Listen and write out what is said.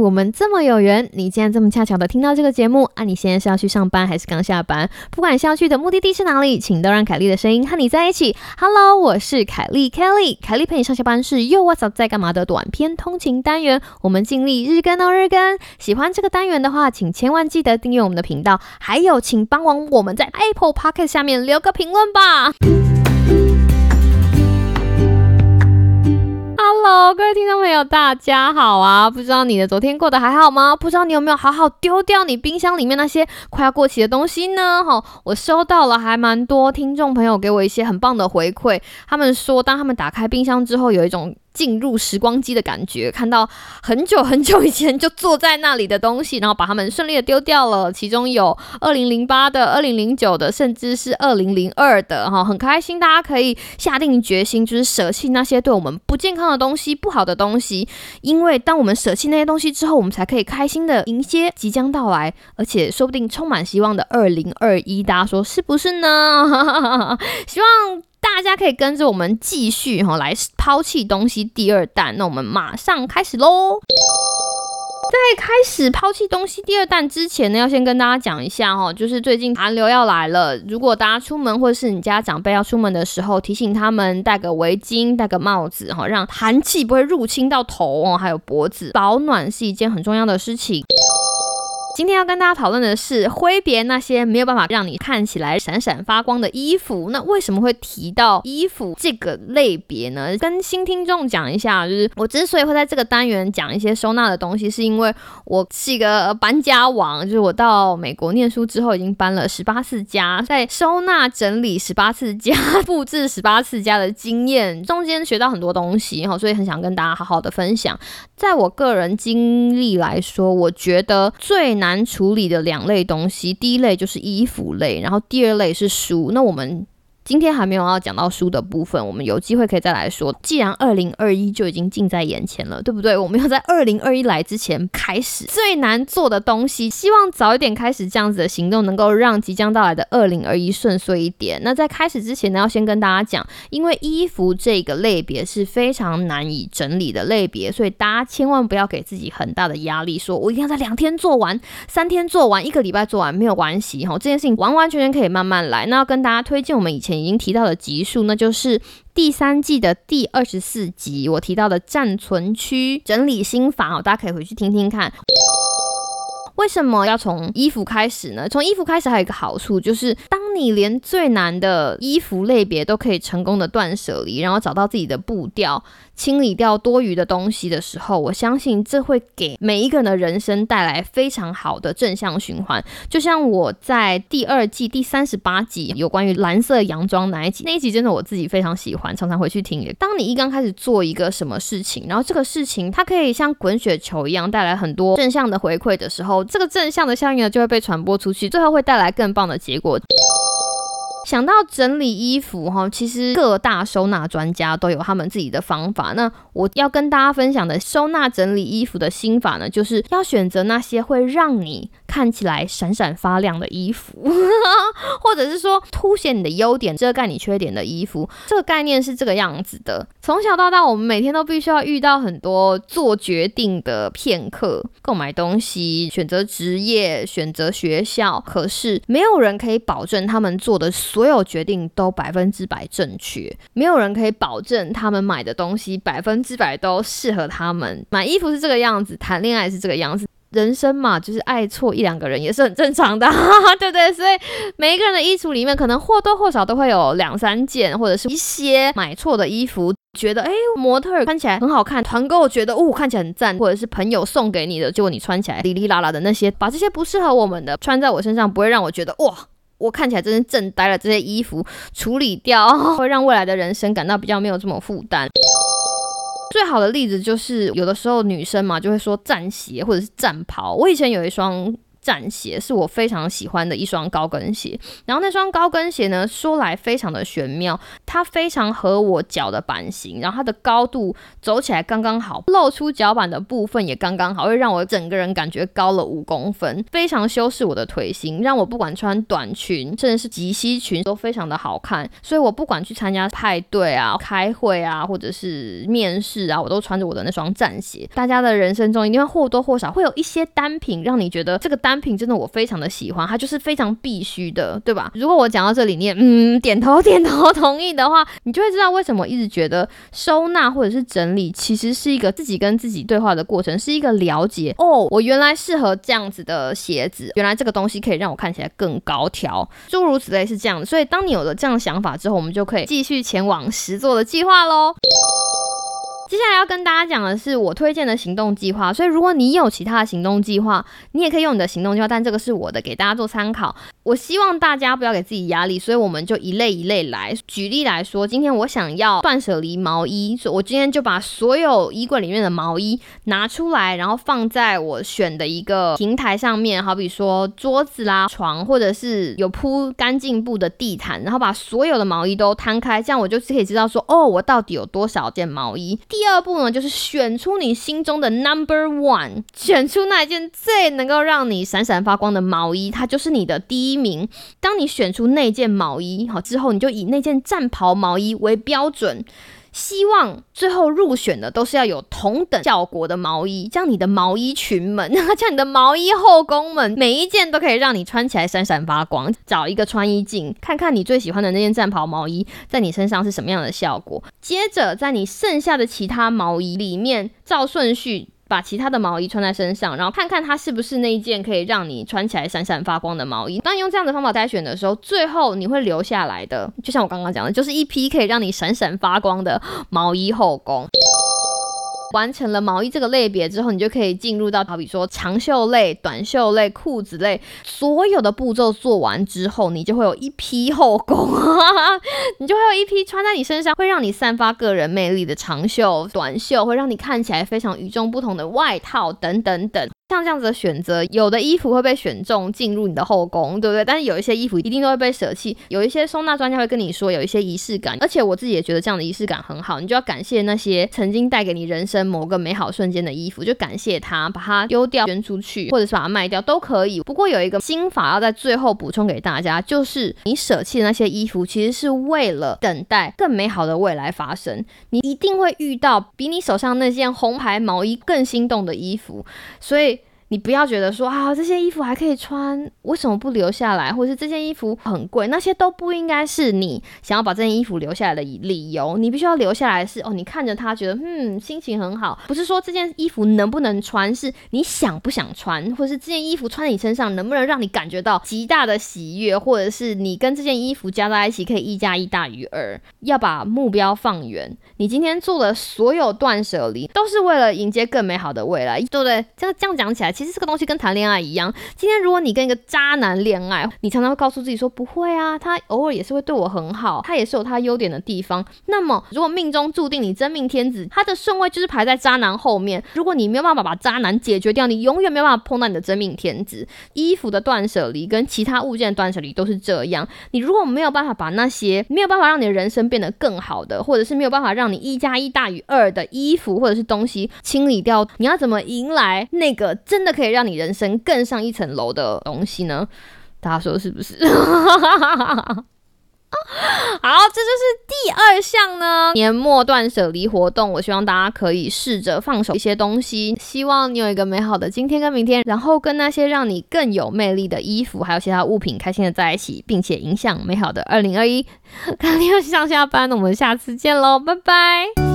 我们这么有缘，你竟然这么恰巧的听到这个节目啊！你现在是要去上班还是刚下班？不管是要去的目的地是哪里，请都让凯莉的声音和你在一起。Hello，我是凯莉 Kelly，凯莉陪你上下班是又 What's up 在干嘛的短篇通勤单元，我们尽力日更哦日更。喜欢这个单元的话，请千万记得订阅我们的频道，还有请帮忙我们在 Apple Podcast 下面留个评论吧。各位听众朋友，大家好啊！不知道你的昨天过得还好吗？不知道你有没有好好丢掉你冰箱里面那些快要过期的东西呢？哈，我收到了还蛮多听众朋友给我一些很棒的回馈，他们说当他们打开冰箱之后，有一种。进入时光机的感觉，看到很久很久以前就坐在那里的东西，然后把它们顺利的丢掉了。其中有二零零八的、二零零九的，甚至是二零零二的，哈，很开心。大家可以下定决心，就是舍弃那些对我们不健康的东西、不好的东西，因为当我们舍弃那些东西之后，我们才可以开心的迎接即将到来，而且说不定充满希望的二零二一。大家说是不是呢？希望。大家可以跟着我们继续哈来抛弃东西第二弹，那我们马上开始喽。在开始抛弃东西第二弹之前呢，要先跟大家讲一下哈，就是最近寒流要来了，如果大家出门或者是你家长辈要出门的时候，提醒他们戴个围巾、戴个帽子哈，让寒气不会入侵到头哦，还有脖子，保暖是一件很重要的事情。今天要跟大家讨论的是挥别那些没有办法让你看起来闪闪发光的衣服。那为什么会提到衣服这个类别呢？跟新听众讲一下，就是我之所以会在这个单元讲一些收纳的东西，是因为我是一个搬家王。就是我到美国念书之后，已经搬了十八次家，在收纳整理十八次家、布置十八次家的经验中间学到很多东西，哈，所以很想跟大家好好的分享。在我个人经历来说，我觉得最难。难处理的两类东西，第一类就是衣服类，然后第二类是书。那我们。今天还没有要讲到书的部分，我们有机会可以再来说。既然二零二一就已经近在眼前了，对不对？我们要在二零二一来之前开始最难做的东西，希望早一点开始这样子的行动，能够让即将到来的二零二一顺遂一点。那在开始之前呢，要先跟大家讲，因为衣服这个类别是非常难以整理的类别，所以大家千万不要给自己很大的压力，说我一定要在两天做完、三天做完、一个礼拜做完，没有关系哈。这件事情完完全全可以慢慢来。那要跟大家推荐我们以前。已经提到的集数，那就是第三季的第二十四集，我提到的暂存区整理心法哦，大家可以回去听听看。为什么要从衣服开始呢？从衣服开始还有一个好处，就是当你连最难的衣服类别都可以成功的断舍离，然后找到自己的步调。清理掉多余的东西的时候，我相信这会给每一个人的人生带来非常好的正向循环。就像我在第二季第三十八集有关于蓝色洋装那一集，那一集真的我自己非常喜欢，常常回去听。当你一刚开始做一个什么事情，然后这个事情它可以像滚雪球一样带来很多正向的回馈的时候，这个正向的效应呢就会被传播出去，最后会带来更棒的结果。想到整理衣服哈，其实各大收纳专家都有他们自己的方法。那我要跟大家分享的收纳整理衣服的心法呢，就是要选择那些会让你看起来闪闪发亮的衣服，或者是说凸显你的优点、遮盖你缺点的衣服。这个概念是这个样子的：从小到大，我们每天都必须要遇到很多做决定的片刻，购买东西、选择职业、选择学校。可是没有人可以保证他们做的所有决定都百分之百正确，没有人可以保证他们买的东西百分之百都适合他们。买衣服是这个样子，谈恋爱是这个样子，人生嘛，就是爱错一两个人也是很正常的，对不对？所以每一个人的衣橱里面，可能或多或少都会有两三件，或者是一些买错的衣服，觉得哎模特看起来很好看，团购觉得哦看起来很赞，或者是朋友送给你的，结果你穿起来哩哩啦啦的那些，把这些不适合我们的穿在我身上，不会让我觉得哇。我看起来真是正呆了，这些衣服处理掉，会让未来的人生感到比较没有这么负担。最好的例子就是，有的时候女生嘛就会说战鞋或者是战袍。我以前有一双战鞋，是我非常喜欢的一双高跟鞋。然后那双高跟鞋呢，说来非常的玄妙，它非常合我脚的版型，然后它的高度走起来刚刚好，露出脚板的部分也刚刚好，会让我整个人感觉高了五公分，非常修饰我的腿型，让我不管穿短裙，甚至是及膝裙都非常的好看。所以我不管去参加派对啊、开会啊，或者是面试啊，我都穿着我的那双战鞋。大家的人生中一定会或多或少会有一些单品，让你觉得这个单品真的我非常的喜欢，它就是非常必须的，对吧？如果我讲到这里，你嗯点头点头同意的话，你就会知道为什么一直觉得收纳或者是整理其实是一个自己跟自己对话的过程，是一个了解哦，我原来适合这样子的鞋子，原来这个东西可以让我看起来更高挑，诸如此类是这样的。所以当你有了这样的想法之后，我们就可以继续前往实做的计划喽。接下来要跟大家讲的是我推荐的行动计划，所以如果你有其他的行动计划，你也可以用你的行动计划，但这个是我的，给大家做参考。我希望大家不要给自己压力，所以我们就一类一类来。举例来说，今天我想要断舍离毛衣，所以我今天就把所有衣柜里面的毛衣拿出来，然后放在我选的一个平台上面，好比说桌子啦、床，或者是有铺干净布的地毯，然后把所有的毛衣都摊开，这样我就可以知道说，哦，我到底有多少件毛衣。第二步呢，就是选出你心中的 number one，选出那件最能够让你闪闪发光的毛衣，它就是你的第一名。当你选出那件毛衣好之后，你就以那件战袍毛衣为标准。希望最后入选的都是要有同等效果的毛衣，这样你的毛衣群们，这样你的毛衣后宫们，每一件都可以让你穿起来闪闪发光。找一个穿衣镜，看看你最喜欢的那件战袍毛衣在你身上是什么样的效果。接着在你剩下的其他毛衣里面照顺序。把其他的毛衣穿在身上，然后看看它是不是那一件可以让你穿起来闪闪发光的毛衣。当你用这样的方法筛选的时候，最后你会留下来的，就像我刚刚讲的，就是一批可以让你闪闪发光的毛衣后宫。完成了毛衣这个类别之后，你就可以进入到好比说长袖类、短袖类、裤子类，所有的步骤做完之后，你就会有一批后宫，你就会有一批穿在你身上会让你散发个人魅力的长袖、短袖，会让你看起来非常与众不同的外套等等等。像这样子的选择，有的衣服会被选中进入你的后宫，对不对？但是有一些衣服一定都会被舍弃。有一些收纳专家会跟你说，有一些仪式感，而且我自己也觉得这样的仪式感很好。你就要感谢那些曾经带给你人生某个美好瞬间的衣服，就感谢它，把它丢掉、捐出去，或者是把它卖掉都可以。不过有一个心法要在最后补充给大家，就是你舍弃的那些衣服，其实是为了等待更美好的未来发生。你一定会遇到比你手上那件红牌毛衣更心动的衣服，所以。你不要觉得说啊，这些衣服还可以穿，为什么不留下来？或者是这件衣服很贵，那些都不应该是你想要把这件衣服留下来的理由。你必须要留下来是哦，你看着它觉得嗯心情很好，不是说这件衣服能不能穿，是你想不想穿，或者是这件衣服穿在你身上能不能让你感觉到极大的喜悦，或者是你跟这件衣服加在一起可以一加一大于二。要把目标放远，你今天做的所有断舍离都是为了迎接更美好的未来，对不对？这样这样讲起来。其实这个东西跟谈恋爱一样。今天如果你跟一个渣男恋爱，你常常会告诉自己说不会啊，他偶尔也是会对我很好，他也是有他优点的地方。那么如果命中注定你真命天子，他的顺位就是排在渣男后面。如果你没有办法把渣男解决掉，你永远没有办法碰到你的真命天子。衣服的断舍离跟其他物件的断舍离都是这样。你如果没有办法把那些没有办法让你的人生变得更好的，或者是没有办法让你一加一大于二的衣服或者是东西清理掉，你要怎么迎来那个真的？可以让你人生更上一层楼的东西呢？大家说是不是？好，这就是第二项呢，年末断舍离活动。我希望大家可以试着放手一些东西，希望你有一个美好的今天跟明天，然后跟那些让你更有魅力的衣服还有其他物品开心的在一起，并且影响美好的二零二一。看你要上下班，我们下次见喽，拜拜。